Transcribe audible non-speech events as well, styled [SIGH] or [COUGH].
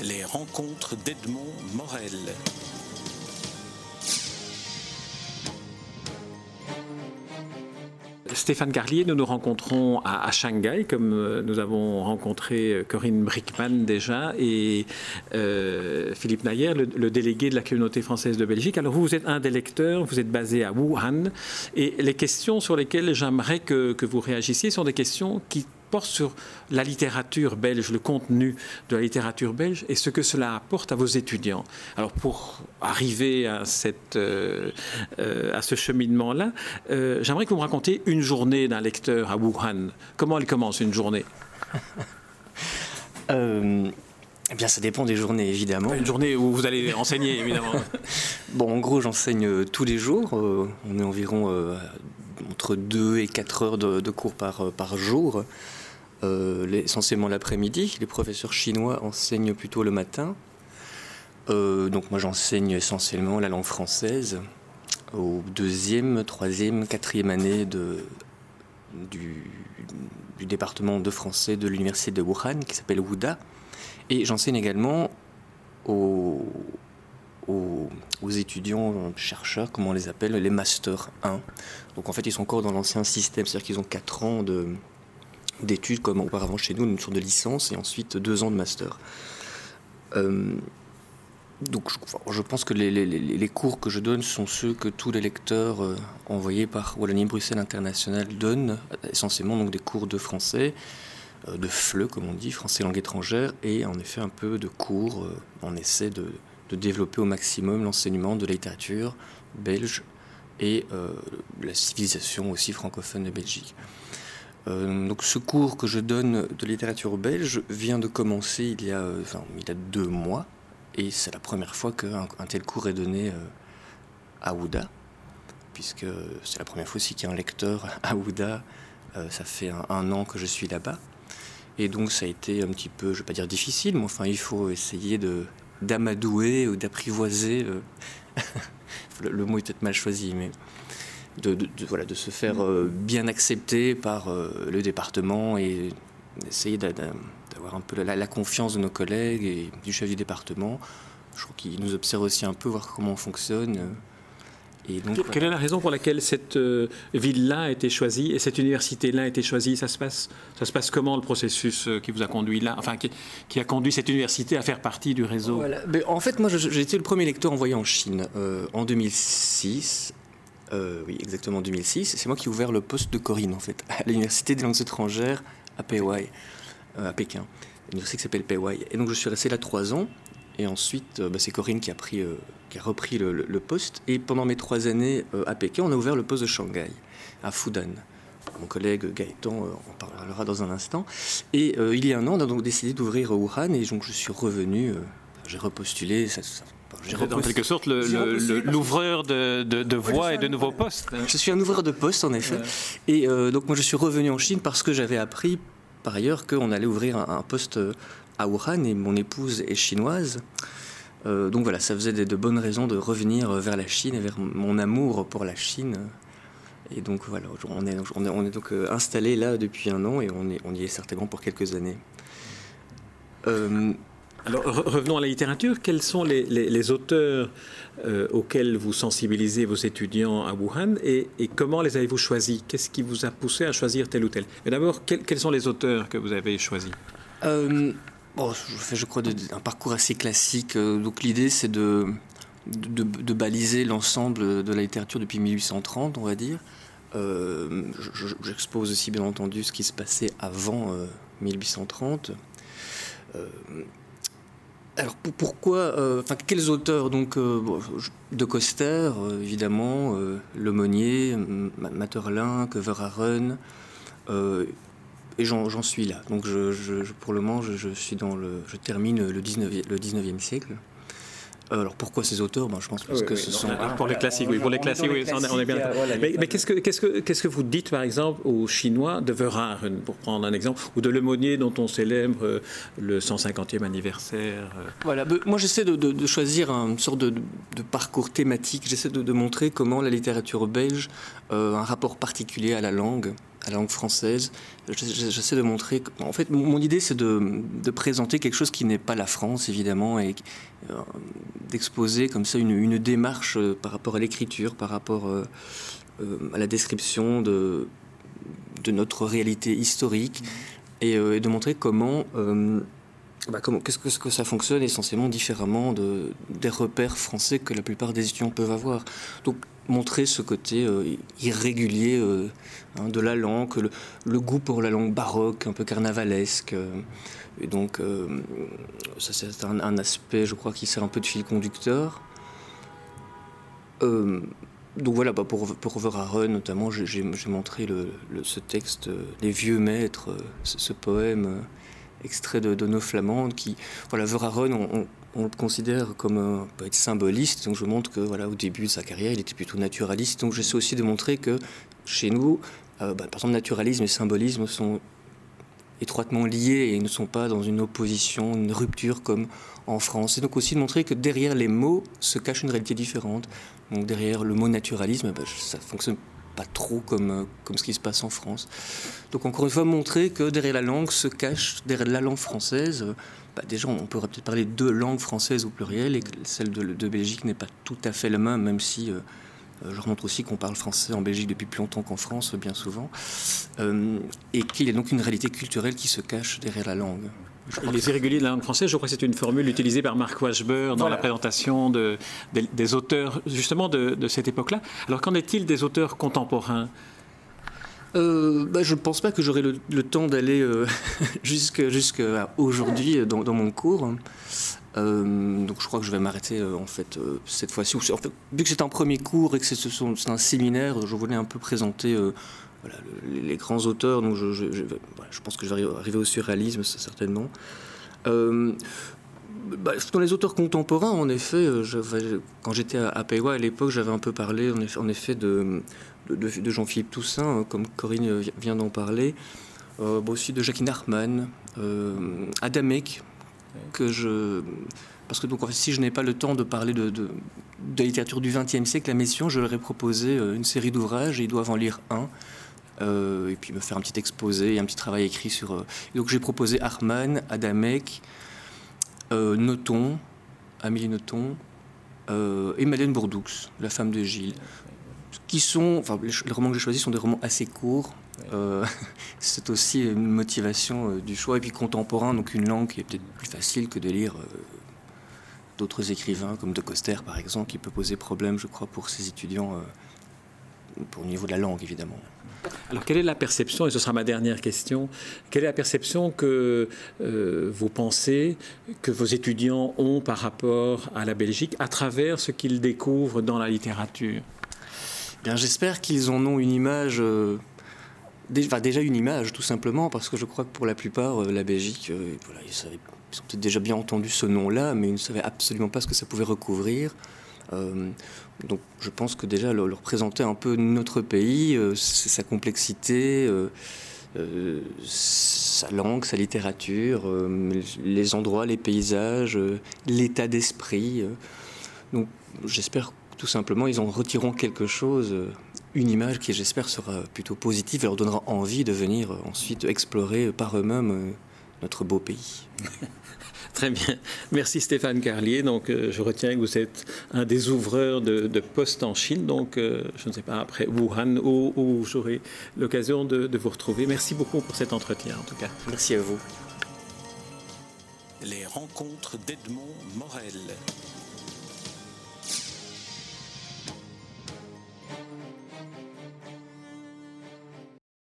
Les rencontres d'Edmond Morel. Stéphane Garlier, nous nous rencontrons à, Shanghai, comme euh, nous avons rencontré euh, Corinne Brickman déjà et euh, Philippe Nayer, le, délégué de la communauté française de Belgique. Alors vous, vous êtes un des lecteurs, vous êtes basé à Wuhan et les questions sur lesquelles j'aimerais que, que vous réagissiez sont des questions qui porte sur la littérature belge, le contenu de la littérature belge et ce que cela apporte à vos étudiants. Alors pour arriver à, cette, euh, euh, à ce cheminement-là, euh, j'aimerais que vous me racontiez une journée d'un lecteur à Wuhan. Comment elle commence une journée? Eh bien, ça dépend des journées, évidemment. Une journée où vous allez enseigner, évidemment. [LAUGHS] bon, en gros, j'enseigne tous les jours. on est environ entre 2 et 4 heures de, de cours par, par jour. Euh, essentiellement l'après-midi. Les professeurs chinois enseignent plutôt le matin. Euh, donc moi j'enseigne essentiellement la langue française au deuxième, troisième, quatrième année de, du, département de français de l'université de Wuhan qui s'appelle WUDA. Et j'enseigne également aux, aux, aux, étudiants, chercheurs, comme on les appelle, les Master 1. Donc en fait ils sont encore dans l'ancien système, c'est-à-dire qu'ils ont 4 ans de, d'études comme auparavant chez nous, une sorte de licence et ensuite deux ans de master. Euh, donc je, pense que les, cours que je donne sont ceux que tous les lecteurs euh, envoyés par Wallonie-Bruxelles International donnent, essentiellement donc des cours de français, euh, de FLE comme on dit, français langue étrangère, et en effet un peu de cours, on essaie de, de, développer au maximum l'enseignement de la littérature belge et la civilisation aussi francophone de Belgique. Euh, donc ce cours que je donne de littérature belge vient de commencer il y a, euh, il y a deux mois et c'est la première fois qu'un un tel cours est donné euh, à Ouda, puisque c'est la première fois aussi qu'il y a un lecteur à Ouda. ça fait un, an que je suis là-bas. Et donc ça a été un petit peu, je ne vais pas dire difficile, mais enfin il faut essayer de d'amadouer ou d'apprivoiser. [LAUGHS] le, le, mot est peut-être mal choisi, mais de, voilà, de se faire euh, bien accepter par euh, le département et d'essayer d'avoir un peu la, confiance de nos collègues et du chef du département. Je crois qu'il nous observe aussi un peu, voir comment on fonctionne. Et donc, Quelle est la raison pour laquelle cette euh, ville-là a été choisie et cette université-là a été choisie? Ça se, passe, ça se passe comment le processus qui vous a conduit là, enfin qui, a conduit cette université à faire partie du réseau? En fait, moi j'ai été le premier lecteur envoyé en Chine en 2006 euh, oui, exactement 2006. C'est moi qui ai ouvert le poste de Corinne, en fait, à l'Université des langues étrangères à Peihai, euh, à Pékin. Une université qui s'appelle Peihai. Et donc je suis resté là trois ans. Et ensuite, euh, bah, c'est Corinne qui a, pris, qui a repris le, poste. Et pendant mes trois années à Pékin, on a ouvert le poste de Shanghai, à Fudan. Mon collègue Gaëtan en parlera dans un instant. Et il y a un an, on a donc décidé d'ouvrir Wuhan. Et donc je suis revenu, j'ai repostulé. Ça, ça en quelque sorte l'ouvreur de, de, voies et de nouveaux postes. Je suis un ouvreur de postes, en effet. Et euh, donc, moi, je suis revenu en Chine parce que j'avais appris, par ailleurs, qu'on allait ouvrir un, poste à Wuhan et mon épouse est chinoise. Euh, donc voilà, ça faisait de, de, bonnes raisons de revenir vers la Chine et vers mon amour pour la Chine. Et donc voilà, on est, on est, on est donc euh, installé là depuis un an et on, est, on y est certainement pour quelques années. Alors revenons à la littérature. Quels sont les, auteurs euh, auxquels vous sensibilisez vos étudiants à Wuhan et, comment les avez-vous choisis? Qu'est-ce qui vous a poussé à choisir tel ou tel? Mais d'abord, quels, sont les auteurs que vous avez choisis? Euh, je fais, je crois, un parcours assez classique. Euh, donc l'idée, c'est de, baliser l'ensemble de la littérature depuis 1830, on va dire. J'expose aussi, bien entendu, ce qui se passait avant 1830. Alors pourquoi, euh, enfin quels auteurs donc euh, de Coster euh, évidemment, Lemonnier, Materlin, Verhaeren, et j'en suis là. Donc pour le moment je, suis dans le, je termine le 19, le 19e siècle. Euh, alors pourquoi ces auteurs? Ben, Je pense parce que ce sont pour les classiques, oui, pour les classiques, oui, on est bien. mais, qu'est-ce que qu'est-ce que qu'est-ce que vous dites par exemple aux Chinois de Verhaeren, pour prendre un exemple, ou de Lemonnier dont on célèbre euh, le 150e anniversaire euh? Voilà, moi j'essaie de, choisir une sorte de, parcours thématique. J'essaie de, montrer comment la littérature belge a un rapport particulier à la langue à la langue française. J'essaie de montrer. En fait, mon idée, c'est de, présenter quelque chose qui n'est pas la France, évidemment, et euh, d'exposer comme ça une, démarche euh, par rapport à l'écriture, par rapport euh, à la description de, de notre réalité historique, et, de montrer comment. Bah, qu'est-ce que, ça fonctionne essentiellement différemment de, des repères français que la plupart des étudiants peuvent avoir? Donc montrer ce côté euh, irrégulier euh, hein, de la langue, le, goût pour la langue baroque, un peu carnavalesque. Euh, et donc ça c'est un, aspect, je crois, qui sert un peu de fil conducteur. donc voilà, bah, pour, pour Verhaeren notamment, j'ai montré ce texte, Les vieux maîtres, ce, poème extrait de, de nos flamandes qui, voilà, Verhaeren, on, le considère comme un être symboliste. Donc je montre que voilà, au début de sa carrière, il était plutôt naturaliste. Donc j'essaie aussi de montrer que chez nous, euh, bah, par exemple, naturalisme et symbolisme sont étroitement liés et ne sont pas dans une opposition, une rupture comme en France. Et donc aussi de montrer que derrière les mots se cache une réalité différente. Donc derrière le mot naturalisme, bah, ça fonctionne pas trop comme, euh, comme ce qui se passe en France. Donc encore une fois, montrer que derrière la langue se cache, derrière la langue française, euh, bah déjà on pourrait peut-être parler de langues françaises au pluriel et que celle de, Belgique n'est pas tout à fait la même, même si euh, je remontre aussi qu'on parle français en Belgique depuis plus longtemps qu'en France, bien souvent, et qu'il y a donc une réalité culturelle qui se cache derrière la langue. Les irréguliers de la langue française, je crois que c'est une formule utilisée par Marc Washburn dans la présentation de, des, auteurs justement de, cette époque-là. Alors qu'en est-il des auteurs contemporains? Euh, bah, je ne pense pas que j'aurai le, temps d'aller euh, [LAUGHS] jusqu'à aujourd'hui dans, mon cours. Euh, donc je crois que je vais m'arrêter en fait cette fois-ci. Vu que c'est un premier cours et que c'est un séminaire, je voulais un peu présenter les grands auteurs. Donc je, pense que je vais arriver au surréalisme, certainement. Euh, bah, dans les auteurs contemporains, en effet, euh, quand j'étais à, à à l'époque, j'avais un peu parlé en effet, de, Jean-Philippe Toussaint, hein, comme Corinne vient d'en parler, euh, aussi de Jacqueline Hartmann, euh, Adamek, que je. Parce que donc, si je n'ai pas le temps de parler de, de, littérature du XXe siècle, la mission, je leur ai proposé une série d'ouvrages et ils doivent en lire un. Euh, et puis me faire un petit exposé et un petit travail écrit sur. Euh, donc j'ai proposé Harman, Adamek, euh, Noton, Amélie Noton et Madeleine Bourdoux, la femme de Gilles, qui sont, enfin les, romans que j'ai choisis sont des romans assez courts. [LAUGHS] c'est aussi une motivation du choix et puis contemporain, donc une langue qui est peut-être plus facile que de lire d'autres écrivains comme De Coster par exemple, qui peut poser problème, je crois, pour ses étudiants, pour au niveau de la langue évidemment. Alors, quelle est la perception, et ce sera ma dernière question, quelle est la perception que euh, vous pensez que vos étudiants ont par rapport à la Belgique à travers ce qu'ils découvrent dans la littérature? Bien, j'espère qu'ils en ont une image. Euh, déjà une image, tout simplement, parce que je crois que pour la plupart, euh, la Belgique, voilà, ils, ils ont peut-être déjà bien entendu ce nom-là, mais ils ne savaient absolument pas ce que ça pouvait recouvrir. Euh, donc je pense que déjà leur, présenter un peu notre pays, euh, sa complexité, euh, sa langue, sa littérature, les endroits, les paysages, l'état d'esprit. donc j'espère tout simplement ils en retireront quelque chose, une image qui j'espère sera plutôt positive et leur donnera envie de venir ensuite explorer par eux-mêmes notre beau pays. [LAUGHS] Très bien. Merci Stéphane Carlier. Donc, euh, je retiens que vous êtes un des ouvreurs de, de postes en Chine. Donc, euh, je ne sais pas, après Wuhan, où, j'aurai l'occasion de, de vous retrouver. Merci beaucoup pour cet entretien, en tout cas. Merci à vous. Les rencontres d'Edmond Morel.